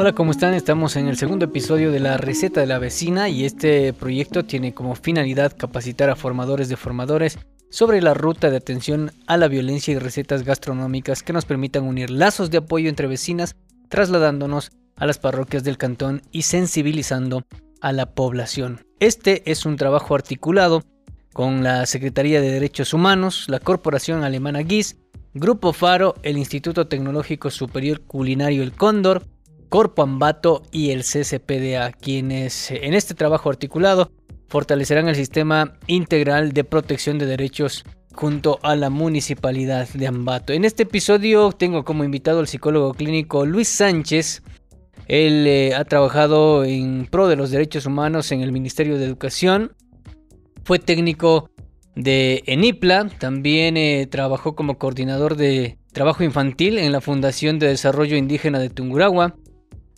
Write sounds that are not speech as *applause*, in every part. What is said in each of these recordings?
Hola, ¿cómo están? Estamos en el segundo episodio de la receta de la vecina y este proyecto tiene como finalidad capacitar a formadores de formadores sobre la ruta de atención a la violencia y recetas gastronómicas que nos permitan unir lazos de apoyo entre vecinas, trasladándonos a las parroquias del cantón y sensibilizando a la población. Este es un trabajo articulado con la Secretaría de Derechos Humanos, la Corporación Alemana GIS, Grupo Faro, el Instituto Tecnológico Superior Culinario El Cóndor, Corpo Ambato y el CCPDA, quienes en este trabajo articulado fortalecerán el sistema integral de protección de derechos junto a la municipalidad de Ambato. En este episodio tengo como invitado al psicólogo clínico Luis Sánchez. Él eh, ha trabajado en pro de los derechos humanos en el Ministerio de Educación. Fue técnico de ENIPLA. También eh, trabajó como coordinador de trabajo infantil en la Fundación de Desarrollo Indígena de Tunguragua.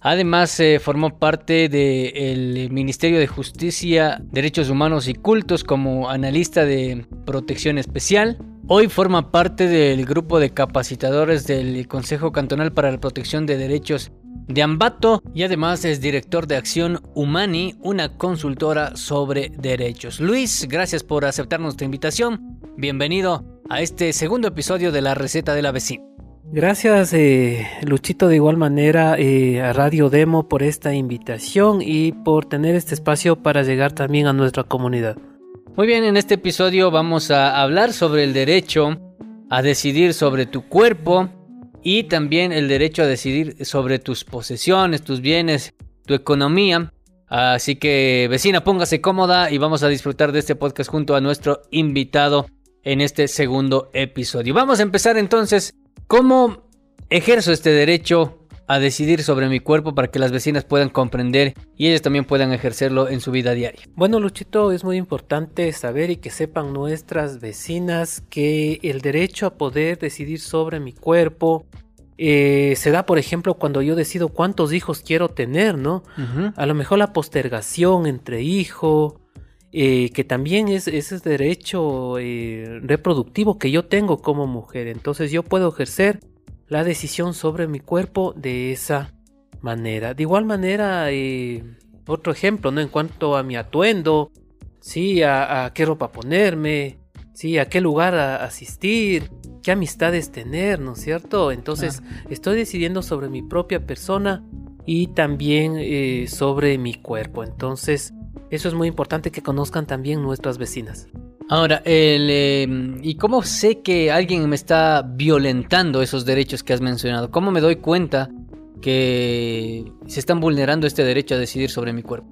Además, eh, formó parte del Ministerio de Justicia, Derechos Humanos y Cultos como analista de protección especial. Hoy forma parte del grupo de capacitadores del Consejo Cantonal para la Protección de Derechos de Ambato y además es director de Acción Humani, una consultora sobre derechos. Luis, gracias por aceptar nuestra invitación. Bienvenido a este segundo episodio de La Receta de la. Gracias, eh, Luchito, de igual manera eh, a Radio Demo por esta invitación y por tener este espacio para llegar también a nuestra comunidad. Muy bien, en este episodio vamos a hablar sobre el derecho a decidir sobre tu cuerpo y también el derecho a decidir sobre tus posesiones, tus bienes, tu economía. Así que vecina, póngase cómoda y vamos a disfrutar de este podcast junto a nuestro invitado en este segundo episodio. Vamos a empezar entonces ¿Cómo ejerzo este derecho a decidir sobre mi cuerpo para que las vecinas puedan comprender y ellas también puedan ejercerlo en su vida diaria? Bueno, Luchito, es muy importante saber y que sepan nuestras vecinas que el derecho a poder decidir sobre mi cuerpo eh, se da, por ejemplo, cuando yo decido cuántos hijos quiero tener, ¿no? A lo mejor la postergación entre hijo, eh, que también es ese derecho eh, reproductivo que yo tengo como mujer. Entonces yo puedo ejercer la decisión sobre mi cuerpo de esa manera. De igual manera, eh, otro ejemplo, ¿no? En cuanto a mi atuendo, sí, a, qué ropa ponerme, sí, a qué lugar asistir, qué amistades tener, ¿no es cierto? Entonces estoy decidiendo sobre mi propia persona y también sobre mi cuerpo. Entonces, eso es muy importante que conozcan también nuestras vecinas. Ahora, em, ¿y cómo sé que alguien me está violentando esos derechos que has mencionado? ¿Cómo me doy cuenta que se están vulnerando este derecho a decidir sobre mi cuerpo?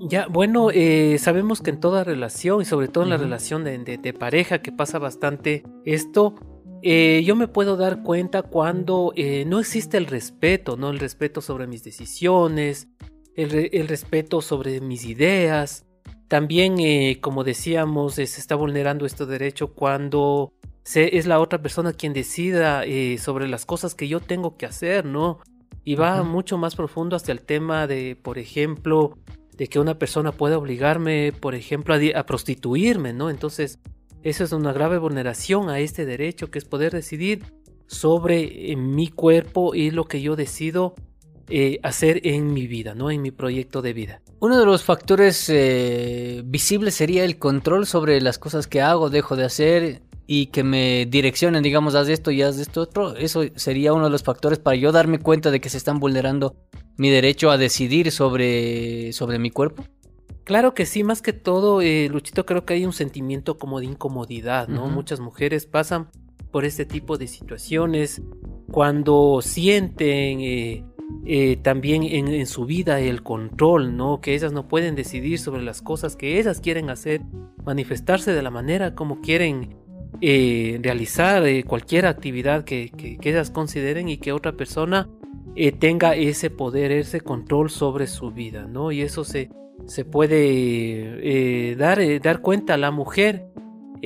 Ya, bueno, eh, sabemos que en toda relación y sobre todo en la relación de, pareja que pasa bastante esto, eh, yo me puedo dar cuenta cuando eh, no existe el respeto, ¿no? El respeto sobre mis decisiones, el, respeto sobre mis ideas. También, eh, como decíamos, se está vulnerando este derecho cuando se, es la otra persona quien decida eh, sobre las cosas que yo tengo que hacer, ¿no? Y va mucho más profundo hasta el tema de, por ejemplo, de que una persona pueda obligarme, por ejemplo, a, a prostituirme, ¿no? Entonces, eso es una grave vulneración a este derecho, que es poder decidir sobre eh, mi cuerpo y lo que yo decido eh, hacer en mi vida, ¿no? En mi proyecto de vida. Uno de los factores eh, visibles sería el control sobre las cosas que hago, dejo de hacer y que me direccionen, digamos, haz esto y haz esto otro. Eso sería uno de los factores para yo darme cuenta de que se están vulnerando mi derecho a decidir sobre, sobre mi cuerpo. Claro que sí, más que todo, eh, Luchito, creo que hay un sentimiento como de incomodidad, ¿no? Muchas mujeres pasan por este tipo de situaciones cuando sienten eh, también en, su vida el control, ¿no? Que ellas no pueden decidir sobre las cosas que ellas quieren hacer, manifestarse de la manera como quieren eh, realizar eh, cualquier actividad que, ellas consideren y que otra persona tenga ese poder, ese control sobre su vida, ¿no? Y eso se, se puede dar, dar cuenta a la mujer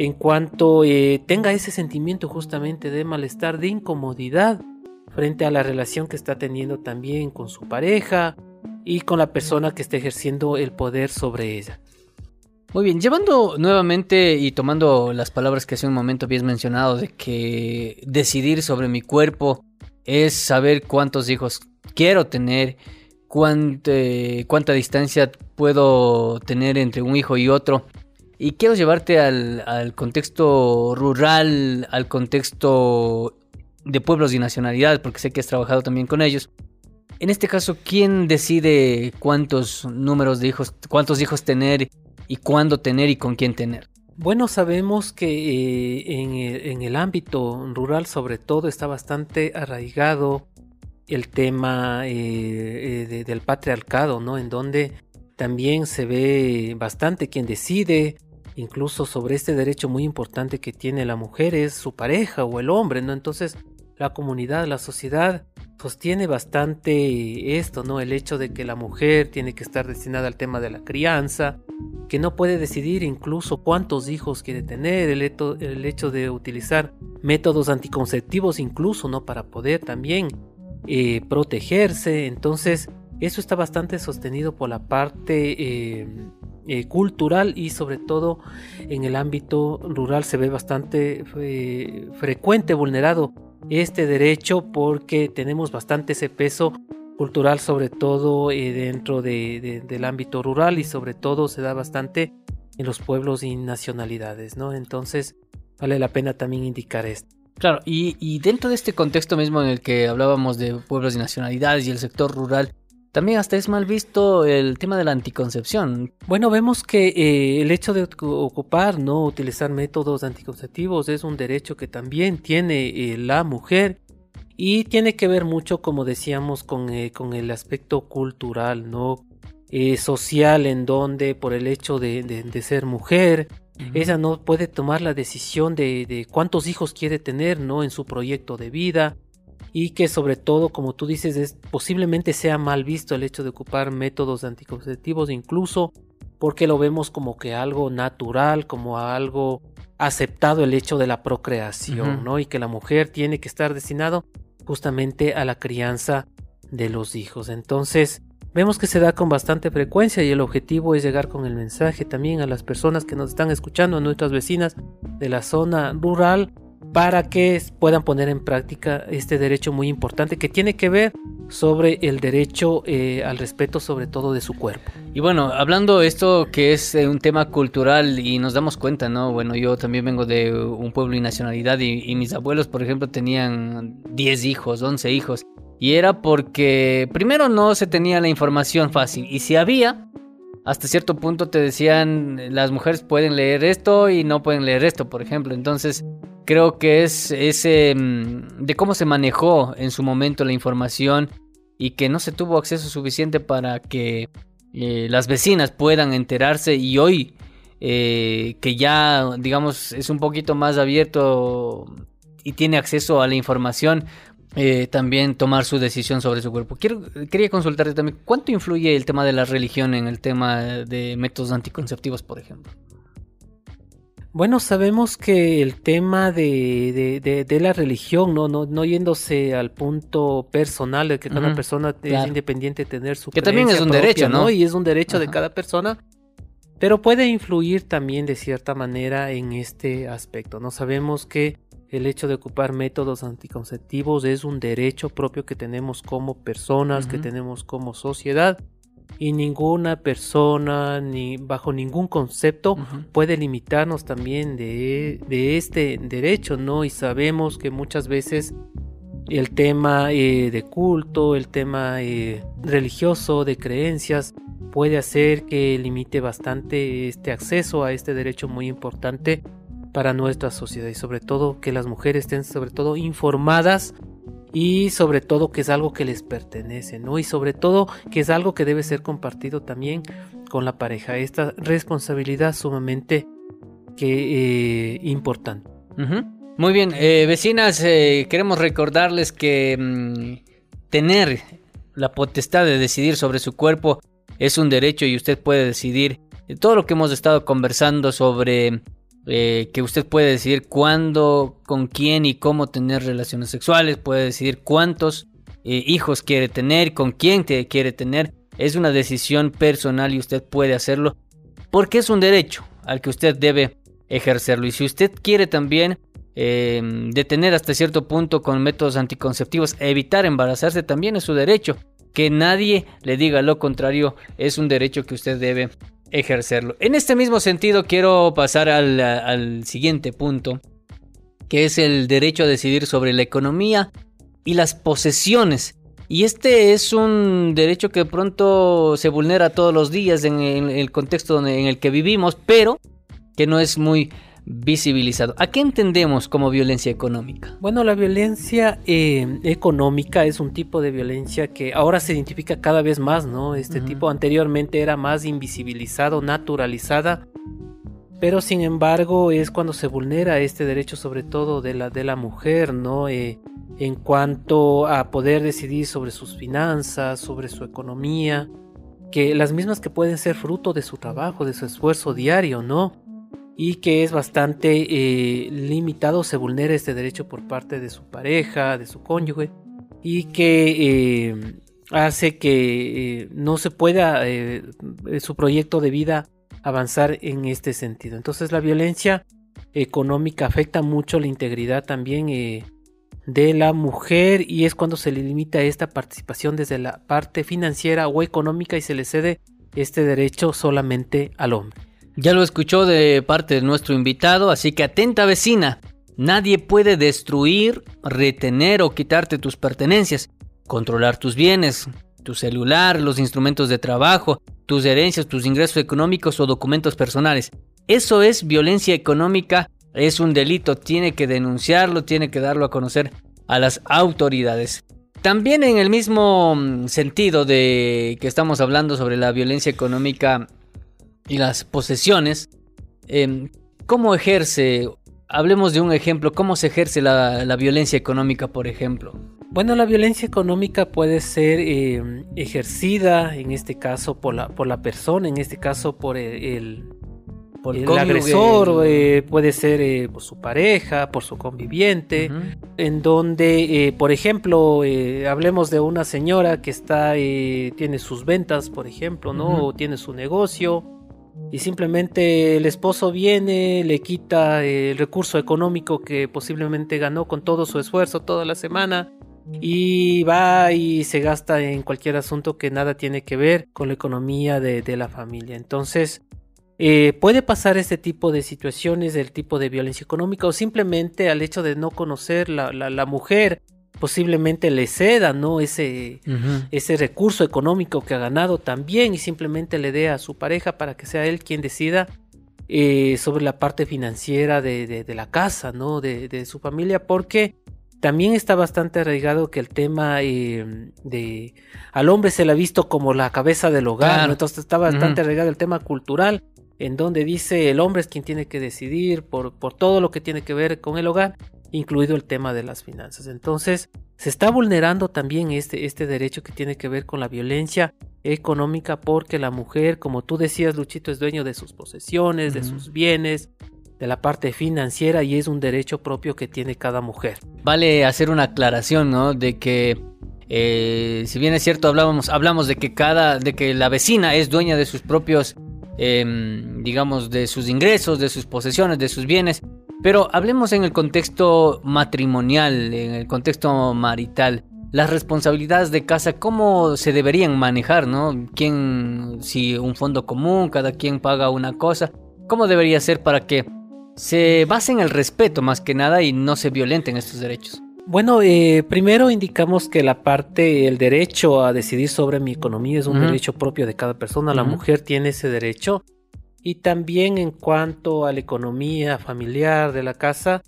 en cuanto tenga ese sentimiento justamente de malestar, de incomodidad frente a la relación que está teniendo también con su pareja y con la persona que está ejerciendo el poder sobre ella. Muy bien, llevando nuevamente y tomando las palabras que hace un momento habías mencionado de que decidir sobre mi cuerpo es saber cuántos hijos quiero tener, cuánta, cuánta distancia puedo tener entre un hijo y otro. Y quiero llevarte al, al contexto rural, al contexto de pueblos y nacionalidades, porque sé que has trabajado también con ellos. En este caso, ¿quién decide cuántos números de hijos, cuántos hijos tener y cuándo tener y con quién tener? Bueno, sabemos que eh, en, el ámbito rural sobre todo está bastante arraigado el tema eh, eh, del patriarcado, ¿no? En donde también se ve bastante quien decide, incluso sobre este derecho muy importante que tiene la mujer es su pareja o el hombre, ¿no? Entonces la comunidad, la sociedad sostiene bastante esto, ¿no? El hecho de que la mujer tiene que estar destinada al tema de la crianza, que no puede decidir incluso cuántos hijos quiere tener, el hecho, de utilizar métodos anticonceptivos incluso, ¿no? Para poder también eh, protegerse. Entonces, eso está bastante sostenido por la parte eh, eh, cultural y sobre todo en el ámbito rural se ve bastante frecuente vulnerado este derecho porque tenemos bastante ese peso cultural sobre todo eh, dentro del ámbito rural y sobre todo se da bastante en los pueblos y nacionalidades, ¿no? Entonces vale la pena también indicar esto. Claro, y dentro de este contexto mismo en el que hablábamos de pueblos y nacionalidades y el sector rural, también hasta es mal visto el tema de la anticoncepción. Bueno, vemos que eh, el hecho de ocupar, no utilizar métodos anticonceptivos es un derecho que también tiene eh, la mujer y tiene que ver mucho, como decíamos, con, eh, con el aspecto cultural, no social, en donde por el hecho de, ser mujer, ella no puede tomar la decisión de, de cuántos hijos quiere tener, no, en su proyecto de vida y que sobre todo, como tú dices, es, posiblemente sea mal visto el hecho de ocupar métodos anticonceptivos, incluso porque lo vemos como que algo natural, como algo aceptado el hecho de la procreación, ¿no? Y que la mujer tiene que estar destinado justamente a la crianza de los hijos. Entonces, vemos que se da con bastante frecuencia y el objetivo es llegar con el mensaje también a las personas que nos están escuchando, a nuestras vecinas de la zona rural, para que puedan poner en práctica este derecho muy importante que tiene que ver sobre el derecho eh, al respeto sobre todo de su cuerpo. Y bueno, hablando esto que es eh, un tema cultural y nos damos cuenta, ¿no? Bueno, yo también vengo de un pueblo y nacionalidad y, mis abuelos, por ejemplo, tenían 10 hijos, 11 hijos. Y era porque primero no se tenía la información fácil y si había, hasta cierto punto te decían las mujeres pueden leer esto y no pueden leer esto, por ejemplo. Entonces creo que es ese mm, de cómo se manejó en su momento la información y que no se tuvo acceso suficiente para que eh, las vecinas puedan enterarse y hoy eh, que ya digamos es un poquito más abierto y tiene acceso a la información eh, también tomar su decisión sobre su cuerpo. Quiero, quería consultarte también, ¿cuánto influye el tema de la religión en el tema de métodos anticonceptivos, por ejemplo? Bueno, sabemos que el tema de, la religión, ¿no? No, no yéndose al punto personal de que cada persona es independiente de tener su Que también es un derecho, ¿no? Y es un derecho de cada persona, pero puede influir también de cierta manera en este aspecto, ¿no? Sabemos que el hecho de ocupar métodos anticonceptivos es un derecho propio que tenemos como personas, que tenemos como sociedad y ninguna persona ni bajo ningún concepto puede limitarnos también de, este derecho, ¿no? Y sabemos que muchas veces el tema eh, de culto, el tema eh, religioso, de creencias, puede hacer que limite bastante este acceso a este derecho muy importante para nuestra sociedad y sobre todo que las mujeres estén sobre todo informadas y sobre todo que es algo que les pertenece, ¿no? Y sobre todo que es algo que debe ser compartido también con la pareja. Esta responsabilidad sumamente que, eh, importante. Muy bien, eh, vecinas, eh, queremos recordarles que mm, tener la potestad de decidir sobre su cuerpo es un derecho y usted puede decidir todo lo que hemos estado conversando sobre eh, que usted puede decidir cuándo, con quién y cómo tener relaciones sexuales, puede decidir cuántos eh, hijos quiere tener, con quién quiere tener. Es una decisión personal y usted puede hacerlo porque es un derecho al que usted debe ejercerlo. Y si usted quiere también eh, detener hasta cierto punto con métodos anticonceptivos, evitar embarazarse también es su derecho. Que nadie le diga lo contrario es un derecho que usted debe ejercerlo. En este mismo sentido quiero pasar al, al siguiente punto, que es el derecho a decidir sobre la economía y las posesiones. Y este es un derecho que pronto se vulnera todos los días en el contexto en el que vivimos, pero que no es muy visibilizado. ¿A qué entendemos como violencia económica? Bueno, la violencia eh, económica es un tipo de violencia que ahora se identifica cada vez más, ¿no? Este tipo anteriormente era más invisibilizado, naturalizada, pero sin embargo es cuando se vulnera este derecho sobre todo de la, de la mujer, ¿no? Eh, en cuanto a poder decidir sobre sus finanzas, sobre su economía, que las mismas que pueden ser fruto de su trabajo, de su esfuerzo diario, ¿no? Y que es bastante eh, limitado, se vulnera este derecho por parte de su pareja, de su cónyuge, y que eh, hace que eh, no se pueda su proyecto de vida avanzar en este sentido. Entonces la violencia económica afecta mucho la integridad también de la mujer y es cuando se le limita esta participación desde la parte financiera o económica y se le cede este derecho solamente al hombre. Ya lo escuchó de parte de nuestro invitado, así que atenta vecina. Nadie puede destruir, retener o quitarte tus pertenencias, controlar tus bienes, tu celular, los instrumentos de trabajo, tus herencias, tus ingresos económicos o documentos personales. Eso es violencia económica, es un delito, tiene que denunciarlo, tiene que darlo a conocer a las autoridades. También en el mismo mm, sentido de que estamos hablando sobre la violencia económica y las posesiones, em, ¿cómo ejerce? Hablemos de un ejemplo, ¿cómo se ejerce la, violencia económica, por ejemplo? Bueno, la violencia económica puede ser em, ejercida, en este caso, por la, por la persona, en este caso, por el, el, agresor, eh, puede ser eh, por su pareja, por su conviviente, en donde, eh, por ejemplo, hablemos de una señora que está, tiene sus ventas, por ejemplo, ¿no? O tiene su negocio y simplemente el esposo viene, le quita el recurso económico que posiblemente ganó con todo su esfuerzo toda la semana y va y se gasta en cualquier asunto que nada tiene que ver con la economía de, la familia. Entonces, eh, puede pasar este tipo de situaciones, del tipo de violencia económica o simplemente al hecho de no conocer la, la mujer posiblemente le ceda ¿no? ese, ese recurso económico que ha ganado también y simplemente le dé a su pareja para que sea él quien decida eh, sobre la parte financiera de, la casa, ¿no? De, su familia, porque también está bastante arraigado que el tema eh, de al hombre se le ha visto como la cabeza del hogar, entonces está bastante arraigado el tema cultural, en donde dice el hombre es quien tiene que decidir por, por todo lo que tiene que ver con el hogar incluido el tema de las finanzas. Entonces, se está vulnerando también este, este derecho que tiene que ver con la violencia económica porque la mujer, como tú decías, Luchito, es dueño de sus posesiones, de sus bienes, de la parte financiera y es un derecho propio que tiene cada mujer. Vale hacer una aclaración, ¿no? De que eh, si bien es cierto hablábamos, hablamos de que cada, de que la vecina es dueña de sus propios, em, digamos, de sus ingresos, de sus posesiones, de sus bienes, pero hablemos en el contexto matrimonial, en el contexto marital. Las responsabilidades de casa, ¿cómo se deberían manejar, no? ¿Quién, si un fondo común, cada quien paga una cosa? ¿Cómo debería ser para que se base en el respeto más que nada y no se violenten estos derechos? Bueno, eh, primero indicamos que la parte, el derecho a decidir sobre mi economía es un derecho propio de cada persona. La mujer tiene ese derecho y también en cuanto a la economía familiar de la casa,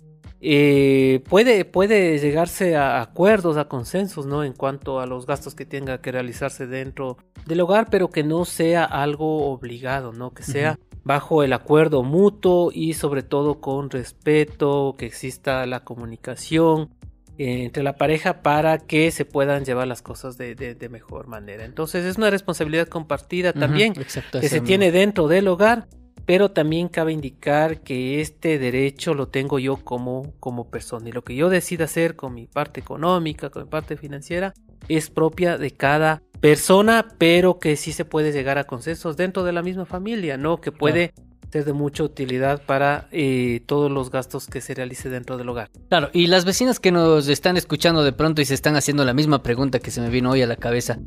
eh, puede, puede llegarse a acuerdos, a consensos, ¿no? En cuanto a los gastos que tenga que realizarse dentro del hogar, pero que no sea algo obligado, ¿no? Que sea bajo el acuerdo mutuo y sobre todo con respeto, que exista la comunicación, entre la pareja para que se puedan llevar las cosas de, mejor manera. Entonces es una responsabilidad compartida también que se tiene dentro del hogar, pero también cabe indicar que este derecho lo tengo yo como, como persona y lo que yo decida hacer con mi parte económica, con mi parte financiera, es propia de cada persona, pero que sí se puede llegar a consensos dentro de la misma familia, ¿no? Que puede ser de mucha utilidad para eh, todos los gastos que se realice dentro del hogar. Claro, y las vecinas que nos están escuchando de pronto y se están haciendo la misma pregunta que se me vino hoy a la cabeza.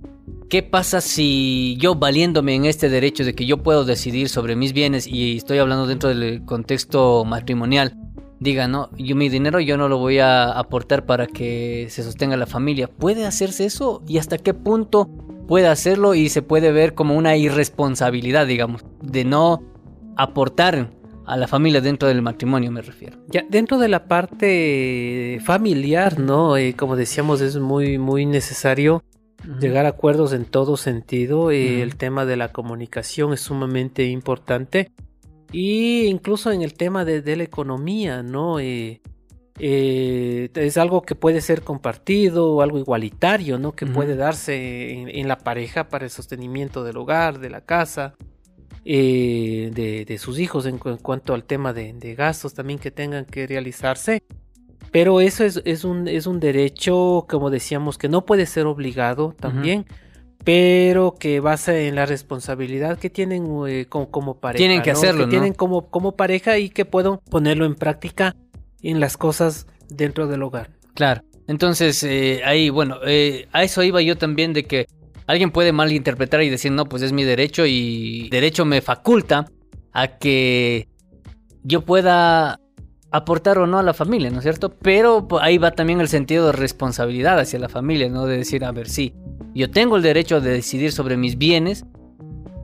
¿Qué pasa si yo valiéndome en este derecho de que yo puedo decidir sobre mis bienes y estoy hablando dentro del contexto matrimonial? Diga, no, yo mi dinero yo no lo voy a aportar para que se sostenga la familia. ¿Puede hacerse eso? ¿Y hasta qué punto puede hacerlo y se puede ver como una irresponsabilidad, digamos, de no aportar a la familia dentro del matrimonio, me refiero. Ya, dentro de la parte familiar, ¿no? Eh, como decíamos, es muy, muy necesario llegar a acuerdos en todo sentido. Eh, el tema de la comunicación es sumamente importante. Y incluso en el tema de, la economía, ¿no? Eh, es algo que puede ser compartido, algo igualitario, ¿no? Que puede darse en, la pareja para el sostenimiento del hogar, de la casa. Eh, de, sus hijos en, cuanto al tema de, gastos también que tengan que realizarse. Pero eso es, un, es un derecho, como decíamos, que no puede ser obligado también, pero que basa en la responsabilidad que tienen eh, como, pareja. Tienen que hacerlo, que tienen como, como pareja y que puedo ponerlo en práctica en las cosas dentro del hogar. Claro. Entonces, eh, ahí, bueno, a eso iba yo también de que Alguien puede malinterpretar y decir, no, pues es mi derecho y derecho me faculta a que yo pueda aportar o no a la familia, ¿no es cierto? Pero ahí va también el sentido de responsabilidad hacia la familia, ¿no? De decir, a ver, sí, yo tengo el derecho de decidir sobre mis bienes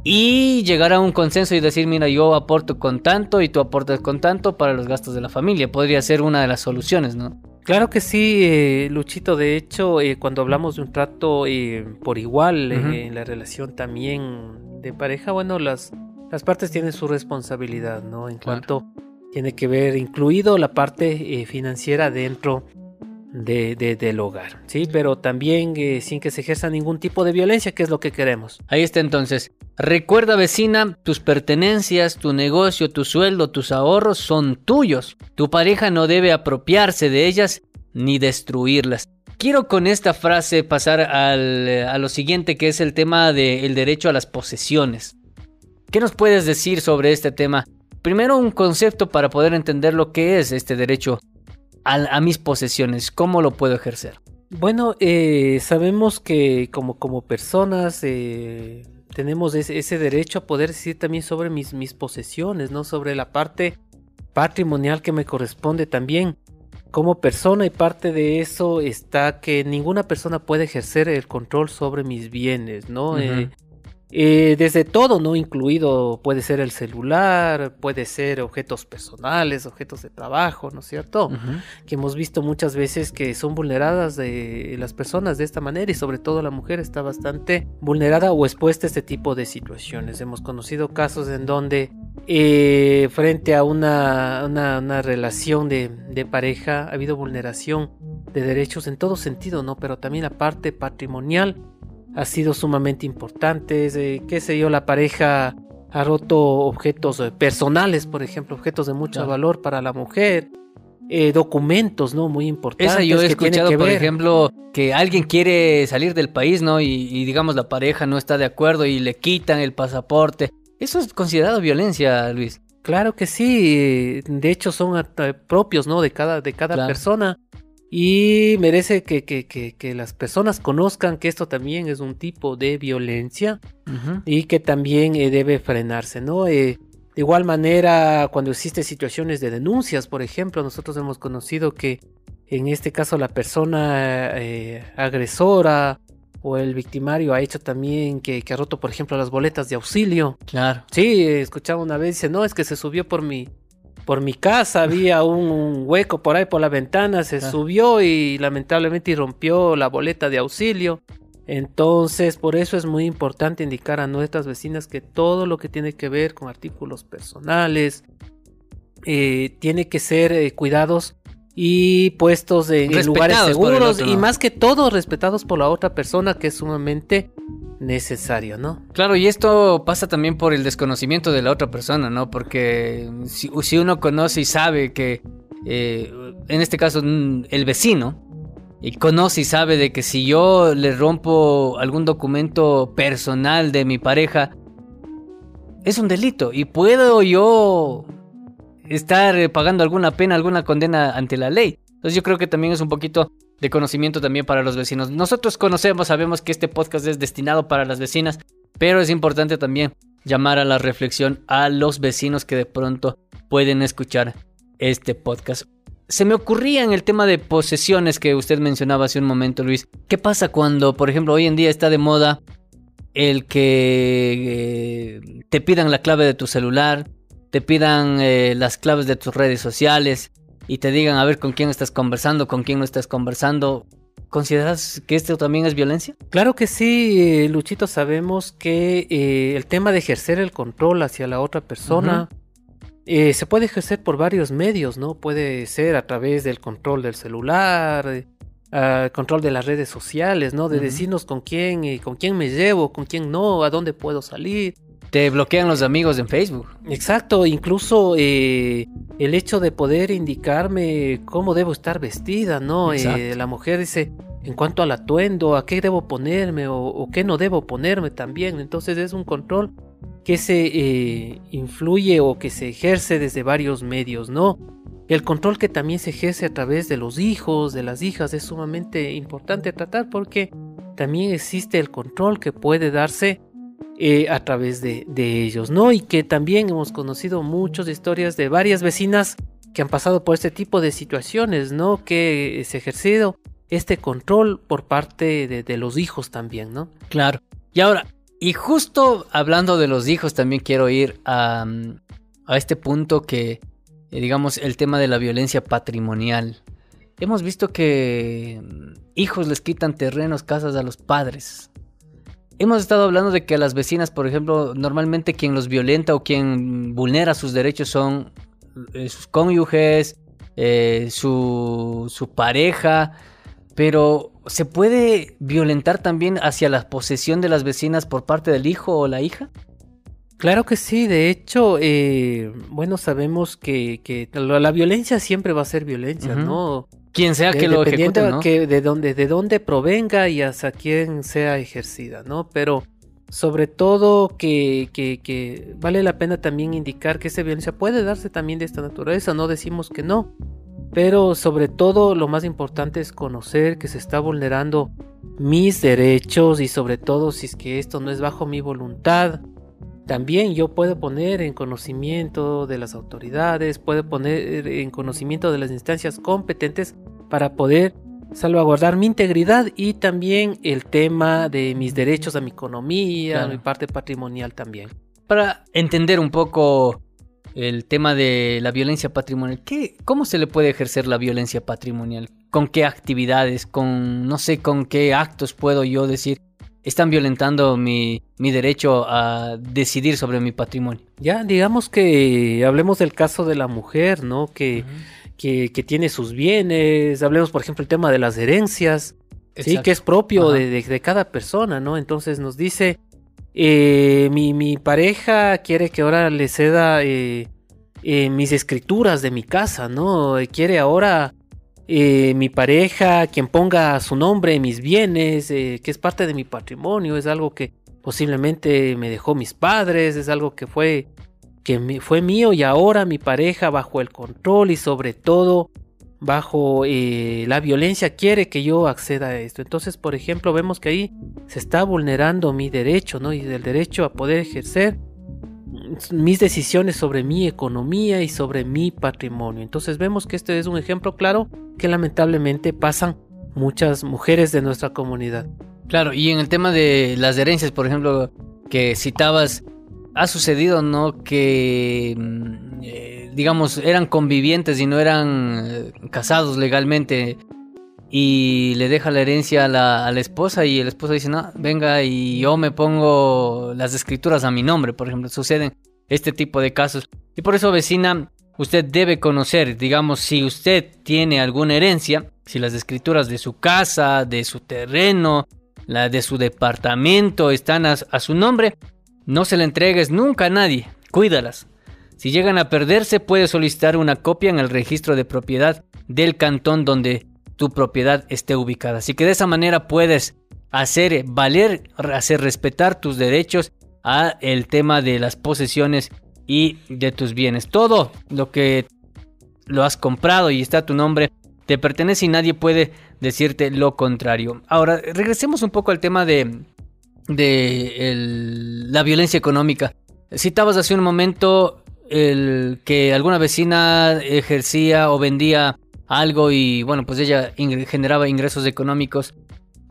y llegar a un consenso y decir, mira, yo aporto con tanto y tú aportas con tanto para los gastos de la familia. Podría ser una de las soluciones, ¿no? Claro que sí, eh, Luchito. De hecho, eh, cuando hablamos de un trato eh, por igual en la relación también de pareja, bueno, las, las partes tienen su responsabilidad, ¿no? En cuanto tiene que ver incluido la parte financiera dentro de, del hogar, ¿sí? Pero también sin que se ejerza ningún tipo de violencia, que es lo que queremos. Ahí está entonces. Recuerda vecina, tus pertenencias, tu negocio, tu sueldo, tus ahorros son tuyos. Tu pareja no debe apropiarse de ellas ni destruirlas. Quiero con esta frase pasar a lo siguiente que es el tema del derecho a las posesiones. ¿Qué nos puedes decir sobre este tema? Primero un concepto para poder entender lo que es este derecho a, mis posesiones, cómo lo puedo ejercer. Bueno, eh, sabemos que como, como personas eh, tenemos ese, derecho a poder decir también sobre mis, mis posesiones, ¿no? Sobre la parte patrimonial que me corresponde también como persona y parte de eso está que ninguna persona puede ejercer el control sobre mis bienes, ¿no? Eh, desde todo, ¿no? Incluido puede ser el celular, puede ser objetos personales, objetos de trabajo, ¿no es cierto? Que hemos visto muchas veces que son vulneradas de las personas de esta manera y sobre todo la mujer está bastante vulnerada o expuesta a este tipo de situaciones. Hemos conocido casos en donde eh, frente a una, una, relación de, de pareja ha habido vulneración de derechos en todo sentido, ¿no? Pero también la parte patrimonial ha sido sumamente importante. Eh, qué sé yo, la pareja ha roto objetos eh, personales, por ejemplo, objetos de mucho valor para la mujer. Eh, documentos, ¿no? Muy importantes. Esa yo he escuchado, por ejemplo, que alguien quiere salir del país, ¿no? Y, digamos la pareja no está de acuerdo y le quitan el pasaporte. Eso es considerado violencia, Luis. Claro que sí. De hecho, son propios, ¿no? De cada, de cada persona. Y merece que, que, que, las personas conozcan que esto también es un tipo de violencia y que también eh, debe frenarse, ¿no? Eh, de igual manera, cuando existen situaciones de denuncias, por ejemplo, nosotros hemos conocido que en este caso la persona eh, agresora o el victimario ha hecho también que, que, ha roto, por ejemplo, las boletas de auxilio. Claro. Sí, escuchaba una vez, dice, no, es que se subió por mi, por mi casa *laughs* había un, hueco por ahí por la ventana, se subió y lamentablemente rompió la boleta de auxilio. Entonces, por eso es muy importante indicar a nuestras vecinas que todo lo que tiene que ver con artículos personales eh, tiene que ser eh, cuidados y puestos en, lugares seguros y más que todo respetados por la otra persona que es sumamente necesario, ¿no? Claro, y esto pasa también por el desconocimiento de la otra persona, ¿no? Porque si, uno conoce y sabe que, eh, en este caso, mm, el vecino, y conoce y sabe de que si yo le rompo algún documento personal de mi pareja, es un delito y puedo yo estar eh, pagando alguna pena, alguna condena ante la ley. Entonces yo creo que también es un poquito de conocimiento también para los vecinos. Nosotros conocemos, sabemos que este podcast es destinado para las vecinas, pero es importante también llamar a la reflexión a los vecinos que de pronto pueden escuchar este podcast. Se me ocurría en el tema de posesiones que usted mencionaba hace un momento, Luis. ¿Qué pasa cuando, por ejemplo, hoy en día está de moda el que eh, te pidan la clave de tu celular, te pidan eh, las claves de tus redes sociales y te digan a ver con quién estás conversando, con quién no estás conversando? ¿Consideras que esto también es violencia? Claro que sí, Luchito, sabemos que eh, el tema de ejercer el control hacia la otra persona eh, se puede ejercer por varios medios, ¿no? Puede ser a través del control del celular, uh, control de las redes sociales, ¿no? De decirnos con quién, y con quién me llevo, con quién no, a dónde puedo salir. Te bloquean los amigos en Facebook. Exacto, incluso eh, el hecho de poder indicarme cómo debo estar vestida, ¿no? Eh, la mujer dice, en cuanto al atuendo, a qué debo ponerme o, qué no debo ponerme también. Entonces es un control que se eh, influye o que se ejerce desde varios medios, ¿no? El control que también se ejerce a través de los hijos, de las hijas, es sumamente importante tratar porque también existe el control que puede darse eh, a través de, ellos, ¿no? Y que también hemos conocido muchas historias de varias vecinas que han pasado por este tipo de situaciones, ¿no? Que se ha ejercido este control por parte de, los hijos también, ¿no? Claro. Y ahora, y justo hablando de los hijos, también quiero ir a, este punto que, eh, digamos, el tema de la violencia patrimonial. Hemos visto que mm, hijos les quitan terrenos, casas a los padres. Hemos estado hablando de que a las vecinas, por ejemplo, normalmente quien los violenta o quien vulnera sus derechos son eh, sus cónyuges, eh, su, su pareja, pero ¿se puede violentar también hacia la posesión de las vecinas por parte del hijo o la hija? Claro que sí, de hecho, eh, bueno, sabemos que, la, violencia siempre va a ser violencia, ¿no? Quien sea que lo ejecute, ¿no? que de dónde de dónde provenga y hacia quién sea ejercida, ¿no? Pero sobre todo que, que, que, vale la pena también indicar que esa violencia puede darse también de esta naturaleza, no decimos que no, pero sobre todo lo más importante es conocer que se está vulnerando mis derechos y sobre todo si es que esto no es bajo mi voluntad, también yo puedo poner en conocimiento de las autoridades, puedo poner en conocimiento de las instancias competentes para poder salvaguardar mi integridad y también el tema de mis derechos a mi economía, a mi parte patrimonial también. Para entender un poco el tema de la violencia patrimonial, ¿qué, ¿cómo se le puede ejercer la violencia patrimonial? ¿Con qué actividades? ¿Con, no sé, con qué actos puedo yo decir? Están violentando mi, derecho a decidir sobre mi patrimonio. Ya, digamos que hablemos del caso de la mujer, ¿no? Que, que, tiene sus bienes, hablemos por ejemplo el tema de las herencias, sí, que es propio de, cada persona, ¿no? Entonces nos dice, eh, mi, pareja quiere que ahora le ceda eh, eh, mis escrituras de mi casa, ¿no? Quiere ahora eh, mi pareja, quien ponga su nombre mis bienes, eh, que es parte de mi patrimonio, es algo que posiblemente me dejó mis padres, es algo que fue, que fue mío y ahora mi pareja bajo el control y sobre todo bajo eh, la violencia quiere que yo acceda a esto. Entonces, por ejemplo, vemos que ahí se está vulnerando mi derecho, ¿no? Y el derecho a poder ejercer mis decisiones sobre mi economía y sobre mi patrimonio. Entonces vemos que este es un ejemplo claro que lamentablemente pasan muchas mujeres de nuestra comunidad. Claro, y en el tema de las herencias, por ejemplo, que citabas, ha sucedido, ¿no? Que, mm, eh, digamos, eran convivientes y no eran eh, casados legalmente y le deja la herencia a la, la, esposa y el esposo dice, no, venga y yo me pongo las escrituras a mi nombre, por ejemplo, suceden este tipo de casos. Y por eso, vecina, usted debe conocer, digamos, si usted tiene alguna herencia, si las escrituras de su casa, de su terreno, la de su departamento están a, a su nombre, no se la entregues nunca a nadie, cuídalas. Si llegan a perderse, puede solicitar una copia en el registro de propiedad del cantón donde tu propiedad esté ubicada. Así que de esa manera puedes hacer valer, hacer respetar tus derechos a el tema de las posesiones y de tus bienes. Todo lo que lo has comprado y está tu nombre te pertenece y nadie puede decirte lo contrario. Ahora, regresemos un poco al tema de, de la violencia económica. Citabas hace un momento el que alguna vecina ejercía o vendía algo y bueno, pues ella generaba ingresos económicos.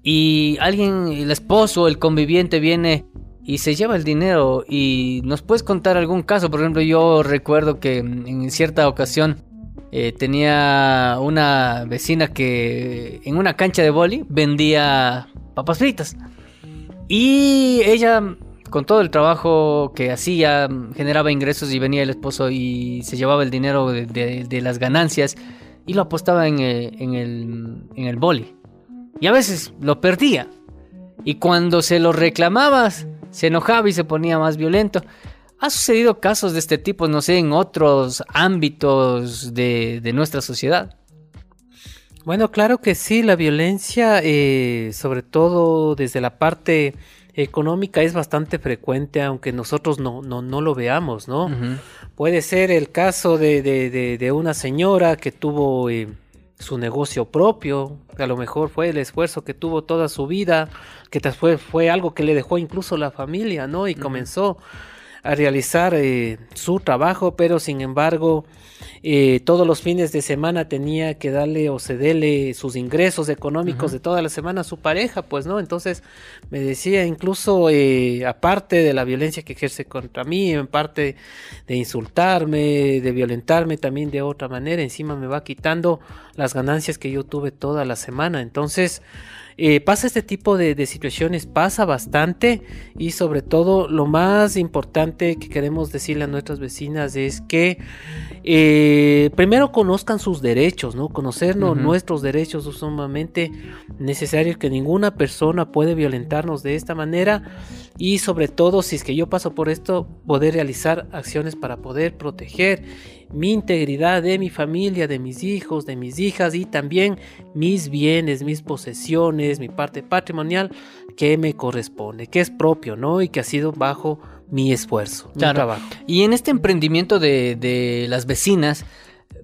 Y alguien, el esposo, el conviviente viene y se lleva el dinero y nos puedes contar algún caso, por ejemplo, yo recuerdo que en cierta ocasión eh, tenía una vecina que en una cancha de boli vendía papas fritas. Y ella con todo el trabajo que hacía generaba ingresos y venía el esposo y se llevaba el dinero de, las ganancias y lo apostaba en el, en el, en el boli. Y a veces lo perdía. Y cuando se lo reclamabas, se enojaba y se ponía más violento. ¿Ha sucedido casos de este tipo, no sé, en otros ámbitos de, nuestra sociedad? Bueno, claro que sí, la violencia, eh, sobre todo desde la parte económica, es bastante frecuente, aunque nosotros no, no, lo veamos, ¿no? Puede ser el caso de, de, una señora que tuvo eh, su negocio propio, a lo mejor fue el esfuerzo que tuvo toda su vida, que después fue algo que le dejó incluso la familia, ¿no? Y comenzó a realizar eh, su trabajo, pero sin embargo eh, todos los fines de semana tenía que darle o cederle sus ingresos económicos de toda la semana a su pareja, pues no, entonces me decía incluso eh, aparte de la violencia que ejerce contra mí, en parte de insultarme, de violentarme también de otra manera, encima me va quitando las ganancias que yo tuve toda la semana, entonces eh, pasa este tipo de, situaciones, pasa bastante y sobre todo lo más importante que queremos decirle a nuestras vecinas es que eh, primero conozcan sus derechos, ¿no? Conocernos nuestros derechos es sumamente necesario que ninguna persona puede violentarnos de esta manera y sobre todo si es que yo paso por esto poder realizar acciones para poder proteger mi integridad de mi familia, de mis hijos, de mis hijas y también mis bienes, mis posesiones, mi parte patrimonial que me corresponde, que es propio, ¿no? Y que ha sido bajo mi esfuerzo, mi trabajo. Y en este emprendimiento de, de las vecinas,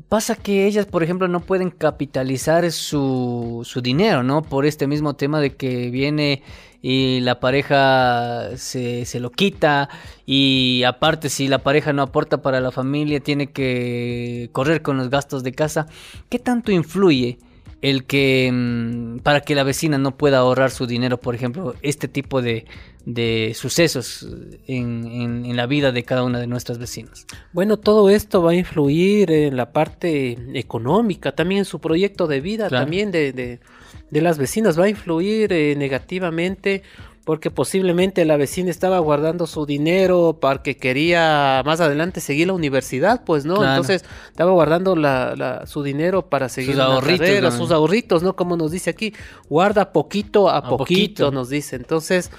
pasa que ellas, por ejemplo, no pueden capitalizar su, su dinero, ¿no? Por este mismo tema de que viene y la pareja se, se, lo quita y aparte si la pareja no aporta para la familia tiene que correr con los gastos de casa. ¿Qué tanto influye el que mm, para que la vecina no pueda ahorrar su dinero, por ejemplo, este tipo de, de sucesos en, la vida de cada una de nuestras vecinas. Bueno, todo esto va a influir en la parte económica, también en su proyecto de vida, también de, de, las vecinas, va a influir eh, negativamente porque posiblemente la vecina estaba guardando su dinero para que quería más adelante seguir la universidad, pues, ¿no? Entonces estaba guardando la, su dinero para seguir sus ahorritos, sus ahorritos, ¿no? Como nos dice aquí, guarda poquito a, poquito, nos dice. Entonces,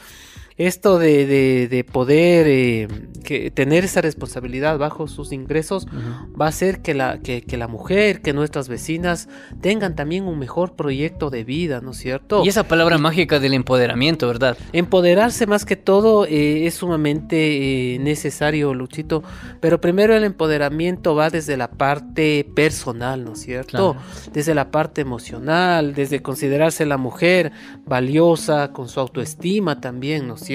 esto de, de, poder eh, que tener esa responsabilidad bajo sus ingresos va a hacer que la, que, la mujer, que nuestras vecinas tengan también un mejor proyecto de vida, ¿no es cierto? Y esa palabra mágica del empoderamiento, ¿verdad? Empoderarse más que todo eh, es sumamente eh, necesario, Luchito, pero primero el empoderamiento va desde la parte personal, ¿no es cierto? Desde la parte emocional, desde considerarse la mujer valiosa, con su autoestima también, ¿no es ¿cierto?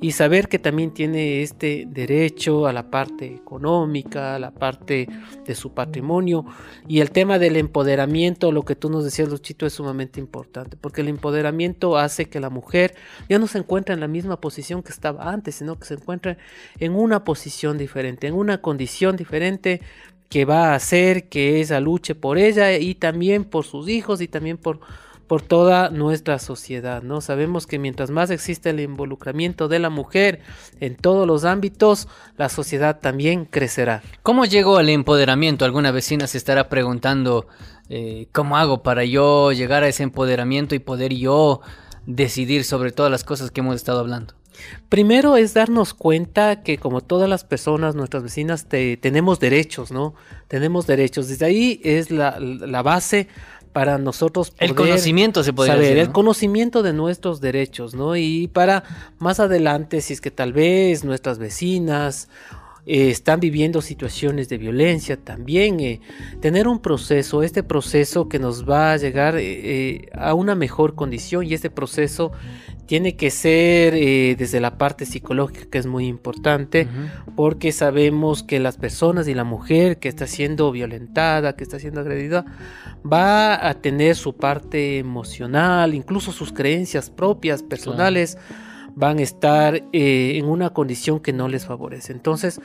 Y saber que también tiene este derecho a la parte económica, a la parte de su patrimonio. Y el tema del empoderamiento, lo que tú nos decías, Luchito, es sumamente importante, porque el empoderamiento hace que la mujer ya no se encuentre en la misma posición que estaba antes, sino que se encuentre en una posición diferente, en una condición diferente que va a hacer que ella luche por ella y también por sus hijos y también por por toda nuestra sociedad, ¿no? Sabemos que mientras más existe el involucramiento de la mujer en todos los ámbitos, la sociedad también crecerá. ¿Cómo llegó al empoderamiento? Alguna vecina se estará preguntando eh, cómo hago para yo llegar a ese empoderamiento y poder yo decidir sobre todas las cosas que hemos estado hablando. Primero es darnos cuenta que como todas las personas, nuestras vecinas, tenemos derechos, ¿no? Tenemos derechos. Desde ahí es la, la base para nosotros poder el conocimiento se puede saber, el conocimiento de nuestros derechos, ¿no? Y para más adelante, si es que tal vez nuestras vecinas eh, están viviendo situaciones de violencia, también eh, tener un proceso, este proceso que nos va a llegar eh, a una mejor condición y este proceso tiene que ser desde la parte psicológica que es muy importante porque sabemos que las personas y la mujer que está siendo violentada, que está siendo agredida, va a tener su parte emocional, incluso sus creencias propias, personales van a estar eh, en una condición que no les favorece. Entonces,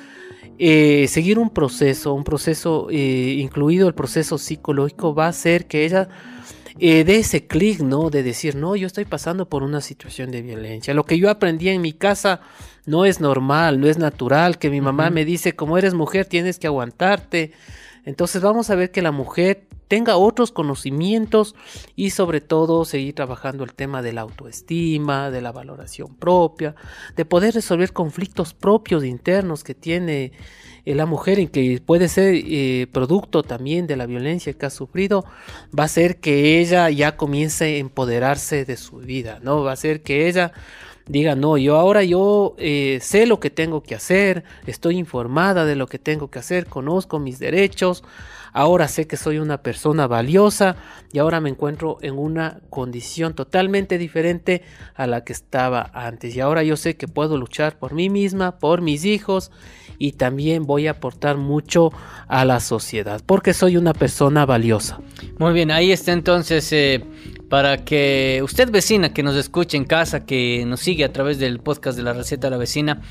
eh, seguir un proceso, un proceso eh, incluido el proceso psicológico, va a hacer que ella dé ese clic, ¿no? De decir, no, yo estoy pasando por una situación de violencia. Lo que yo aprendí en mi casa no es normal, no es natural, que mi mamá me dice, como eres mujer, tienes que aguantarte. Entonces vamos a ver que la mujer tenga otros conocimientos y sobre todo seguir trabajando el tema de la autoestima, de la valoración propia, de poder resolver conflictos propios internos que tiene la mujer y que puede ser eh, producto también de la violencia que ha sufrido, va a ser que ella ya comience a empoderarse de su vida, ¿no? Va a ser que ella diga, no, yo ahora yo eh, sé lo que tengo que hacer, estoy informada de lo que tengo que hacer, conozco mis derechos, ahora sé que soy una persona valiosa y ahora me encuentro en una condición totalmente diferente a la que estaba antes. Y ahora yo sé que puedo luchar por mí misma, por mis hijos y también voy a aportar mucho a la sociedad porque soy una persona valiosa. Muy bien, ahí está entonces eh, para que usted vecina que nos escuche en casa, que nos sigue a través del podcast de la receta de la vecina,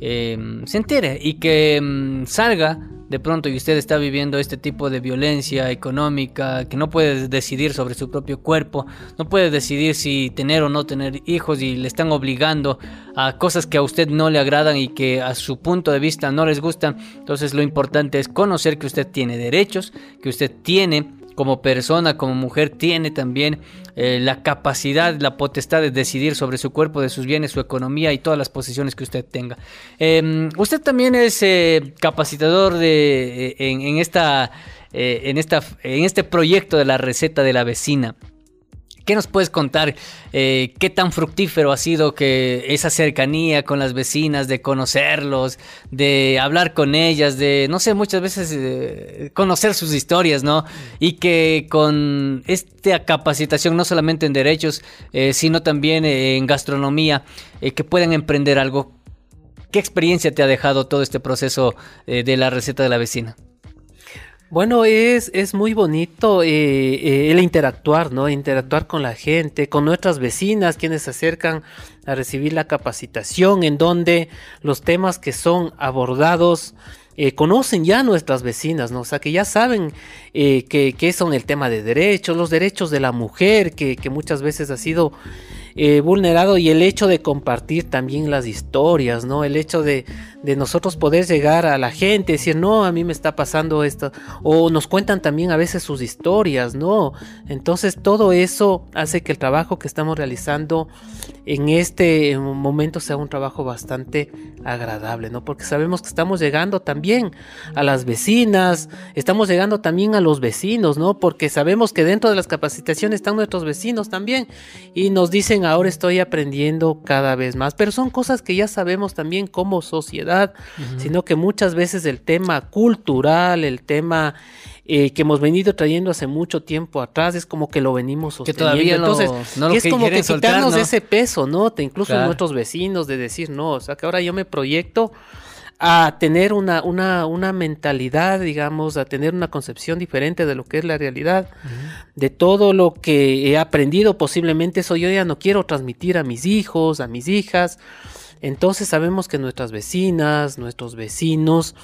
eh, se entere y que mm, salga de pronto y usted está viviendo este tipo de violencia económica, que no puede decidir sobre su propio cuerpo, no puede decidir si tener o no tener hijos y le están obligando a cosas que a usted no le agradan y que a su punto de vista no les gustan, entonces lo importante es conocer que usted tiene derechos, que usted tiene como persona, como mujer, tiene también eh, la capacidad, la potestad de decidir sobre su cuerpo, de sus bienes, su economía y todas las posiciones que usted tenga. Em, usted también es eh, capacitador de, eh, en, esta, en, esta, en este proyecto de la receta de la vecina. ¿Qué nos puedes contar? Eh, ¿Qué tan fructífero ha sido que esa cercanía con las vecinas, de conocerlos, de hablar con ellas, de, no sé, muchas veces eh, conocer sus historias, ¿no? Y que con esta capacitación, no solamente en derechos, eh, sino también en gastronomía, que puedan emprender algo. ¿Qué experiencia te ha dejado todo este proceso de la receta de la vecina? Bueno, es, es muy bonito eh, eh, el interactuar, ¿no? Interactuar con la gente, con nuestras vecinas, quienes se acercan a recibir la capacitación, en donde los temas que son abordados eh, conocen ya nuestras vecinas, ¿no? O sea, que ya saben que, son el tema de derechos, los derechos de la mujer, que, que muchas veces ha sido eh, vulnerado y el hecho de compartir también las historias, ¿no? El hecho de, de, nosotros poder llegar a la gente, decir, no, a mí me está pasando esto, o nos cuentan también a veces sus historias, ¿no? Entonces todo eso hace que el trabajo que estamos realizando en este momento sea un trabajo bastante agradable, ¿no? Porque sabemos que estamos llegando también a las vecinas, estamos llegando también a los vecinos, ¿no? Porque sabemos que dentro de las capacitaciones están nuestros vecinos también y nos dicen ahora estoy aprendiendo cada vez más, pero son cosas que ya sabemos también como sociedad, sino que muchas veces el tema cultural, el tema eh, que hemos venido trayendo hace mucho tiempo atrás, es como que lo venimos sosteniendo. Que todavía Entonces, es como que quitarnos ese peso, ¿no? incluso nuestros vecinos de decir, no, o sea, que ahora yo me proyecto a tener una, una, una, mentalidad, digamos, a tener una concepción diferente de lo que es la realidad, de todo lo que he aprendido, posiblemente eso yo ya no quiero transmitir a mis hijos, a mis hijas. Entonces sabemos que nuestras vecinas, nuestros vecinos,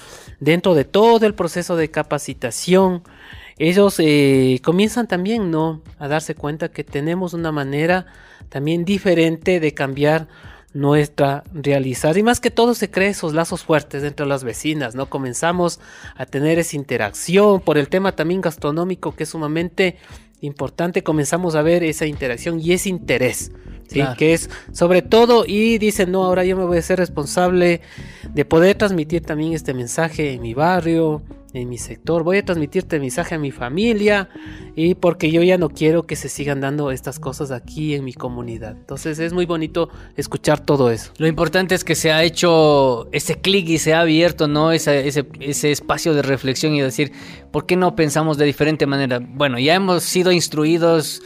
dentro de todo el proceso de capacitación, ellos eh, comienzan también, ¿no? A darse cuenta que tenemos una manera también diferente de cambiar nuestra realizar y más que todo se cree esos lazos fuertes entre las vecinas, ¿no? Comenzamos a tener esa interacción por el tema también gastronómico que es sumamente importante, comenzamos a ver esa interacción y ese interés, ¿sí? Que es sobre todo y dicen, no, ahora yo me voy a ser responsable de poder transmitir también este mensaje en mi barrio, en mi sector, voy a transmitir este mensaje a mi familia y porque yo ya no quiero que se sigan dando estas cosas aquí en mi comunidad. Entonces es muy bonito escuchar todo eso. Lo importante es que se ha hecho ese clic y se ha abierto, ¿no? Ese, ese, ese espacio de reflexión y decir, ¿por qué no pensamos de diferente manera? Bueno, ya hemos sido instruidos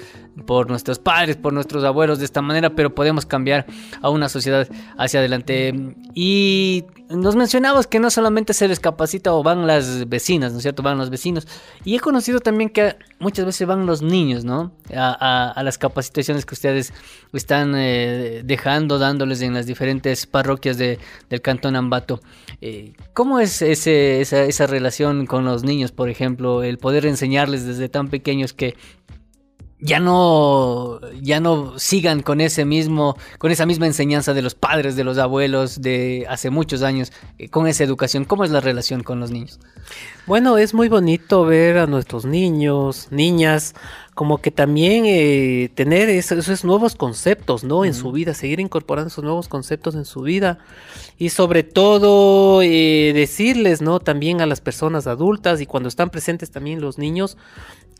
por nuestros padres, por nuestros abuelos de esta manera, pero podemos cambiar a una sociedad hacia adelante. Y nos mencionabas que no solamente se les capacita o van las vecinas, ¿no es cierto? Van los vecinos. Y he conocido también que muchas veces van los niños, ¿no? A, las capacitaciones que ustedes están eh, dejando, dándoles en las diferentes parroquias de, del Cantón Ambato. Eh, ¿Cómo es esa, esa relación con los niños, por ejemplo? El poder enseñarles desde tan pequeños que ya no, ya no sigan con ese mismo, con esa misma enseñanza de los padres, de los abuelos de hace muchos años, eh, con esa educación. ¿Cómo es la relación con los niños? Bueno, es muy bonito ver a nuestros niños, niñas, como que también eh, tener esos, nuevos conceptos, ¿no? En su vida, seguir incorporando esos nuevos conceptos en su vida y sobre todo eh, decirles, ¿no? También a las personas adultas y cuando están presentes también los niños,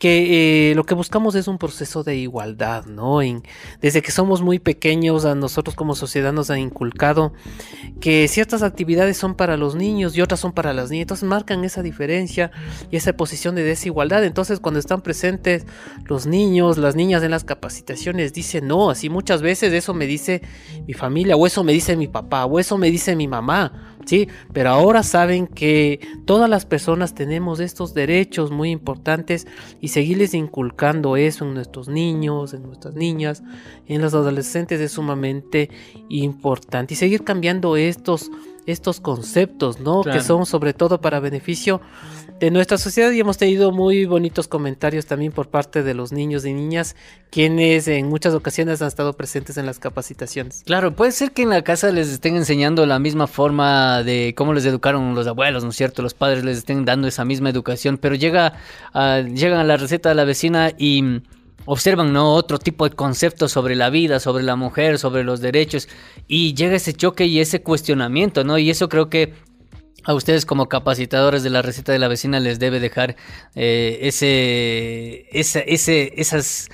que eh, lo que buscamos es un proceso de igualdad, ¿no? desde que somos muy pequeños, a nosotros como sociedad nos han inculcado que ciertas actividades son para los niños y otras son para las niñas, entonces marcan esa diferencia y esa posición de desigualdad, entonces cuando están presentes los niños, las niñas en las capacitaciones, dicen, no, así muchas veces eso me dice mi familia, o eso me dice mi papá, o eso me dice mi mamá, ¿sí? Pero ahora saben que todas las personas tenemos estos derechos muy importantes y seguirles inculcando eso en nuestros niños, en nuestras niñas, en los adolescentes es sumamente importante y seguir cambiando estos estos conceptos, ¿no? Que son sobre todo para beneficio de nuestra sociedad y hemos tenido muy bonitos comentarios también por parte de los niños y niñas quienes en muchas ocasiones han estado presentes en las capacitaciones. Claro, puede ser que en la casa les estén enseñando la misma forma de cómo les educaron los abuelos, ¿no es cierto? Los padres les estén dando esa misma educación, pero llega a, llegan a la receta de la vecina y observan ¿no? otro tipo de conceptos sobre la vida, sobre la mujer, sobre los derechos, y llega ese choque y ese cuestionamiento, ¿no? Y eso creo que a ustedes como capacitadores de la receta de la vecina les debe dejar eh, ese, ese, esas,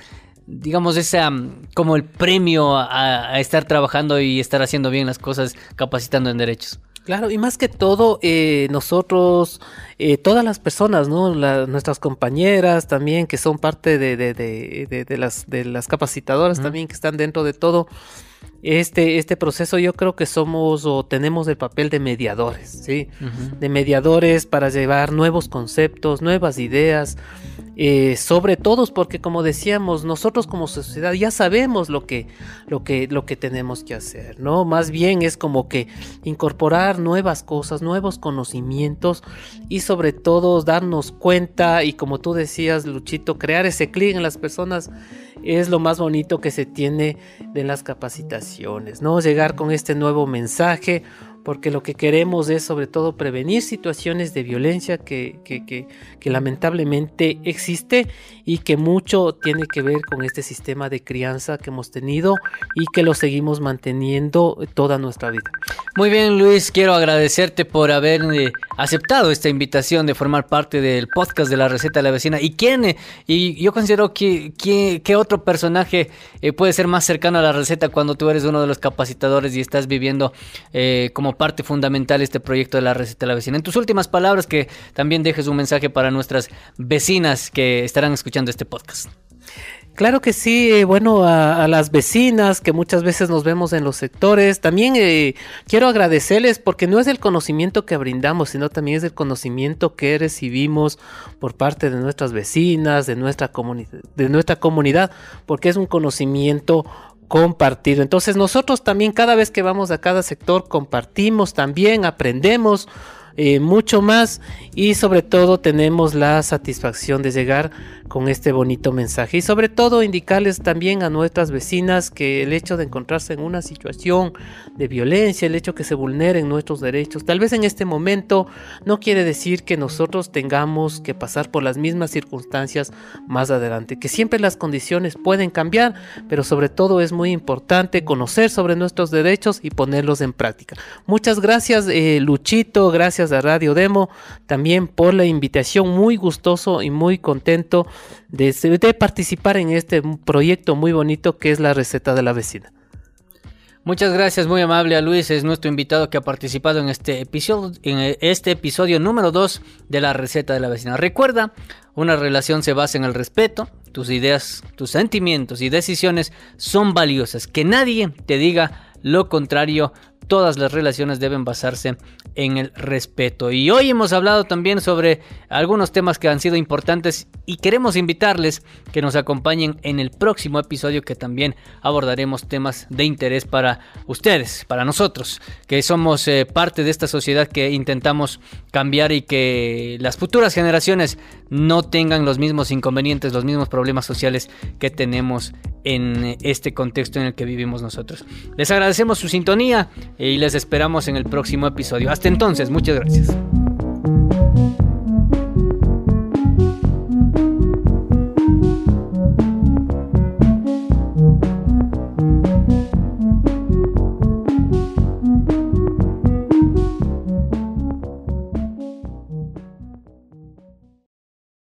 digamos, esa, como el premio a estar trabajando y estar haciendo bien las cosas, capacitando en derechos. Claro, y más que todo, eh, nosotros, eh, todas las personas, ¿no? nuestras compañeras también, que son parte de, de, de, de las, de las capacitadoras también, que están dentro de todo este, este proceso, yo creo que somos o tenemos el papel de mediadores, ¿sí? De mediadores para llevar nuevos conceptos, nuevas ideas, eh, sobre todos, porque como decíamos, nosotros como sociedad ya sabemos lo que, lo que, lo que tenemos que hacer, ¿no? Más bien es como que incorporar nuevas cosas, nuevos conocimientos y sobre todo darnos cuenta y como tú decías, Luchito, crear ese clic en las personas es lo más bonito que se tiene de las capacitaciones, ¿no? Llegar con este nuevo mensaje porque lo que queremos es sobre todo prevenir situaciones de violencia que, lamentablemente existe y que mucho tiene que ver con este sistema de crianza que hemos tenido y que lo seguimos manteniendo toda nuestra vida. Muy bien Luis, quiero agradecerte por haber eh, aceptado esta invitación de formar parte del podcast de la receta de la vecina y quién, eh, y yo considero que, otro personaje eh, puede ser más cercano a la receta cuando tú eres uno de los capacitadores y estás viviendo como parte fundamental este proyecto de la receta de la vecina. En tus últimas palabras, que también dejes un mensaje para nuestras vecinas que estarán escuchando este podcast. Claro que sí, eh, bueno, a, las vecinas que muchas veces nos vemos en los sectores, también eh, quiero agradecerles porque no es el conocimiento que brindamos, sino también es el conocimiento que recibimos por parte de nuestras vecinas, de nuestra, de nuestra comunidad, porque es un conocimiento compartido. Entonces nosotros también cada vez que vamos a cada sector compartimos también, aprendemos. Eh, mucho más y sobre todo tenemos la satisfacción de llegar con este bonito mensaje y sobre todo indicarles también a nuestras vecinas que el hecho de encontrarse en una situación de violencia, el hecho que se vulneren nuestros derechos, tal vez en este momento no quiere decir que nosotros tengamos que pasar por las mismas circunstancias más adelante, que siempre las condiciones pueden cambiar, pero sobre todo es muy importante conocer sobre nuestros derechos y ponerlos en práctica. Muchas gracias eh, Luchito, gracias a Radio Demo también por la invitación, muy gustoso y muy contento de, participar en este proyecto muy bonito que es la receta de la vecina. Muchas gracias, muy amable a Luis, es nuestro invitado que ha participado en este episodio, en este episodio número 2 de la receta de la vecina. Recuerda, una relación se basa en el respeto, tus ideas, tus sentimientos y decisiones son valiosas. Que nadie te diga lo contrario todas las relaciones deben basarse en el respeto. Y hoy hemos hablado también sobre algunos temas que han sido importantes y queremos invitarles que nos acompañen en el próximo episodio que también abordaremos temas de interés para ustedes, para nosotros, que somos eh, parte de esta sociedad que intentamos cambiar y que las futuras generaciones no tengan los mismos inconvenientes, los mismos problemas sociales que tenemos en este contexto en el que vivimos nosotros. Les agradecemos su sintonía y les esperamos en el próximo episodio. Hasta entonces, muchas gracias.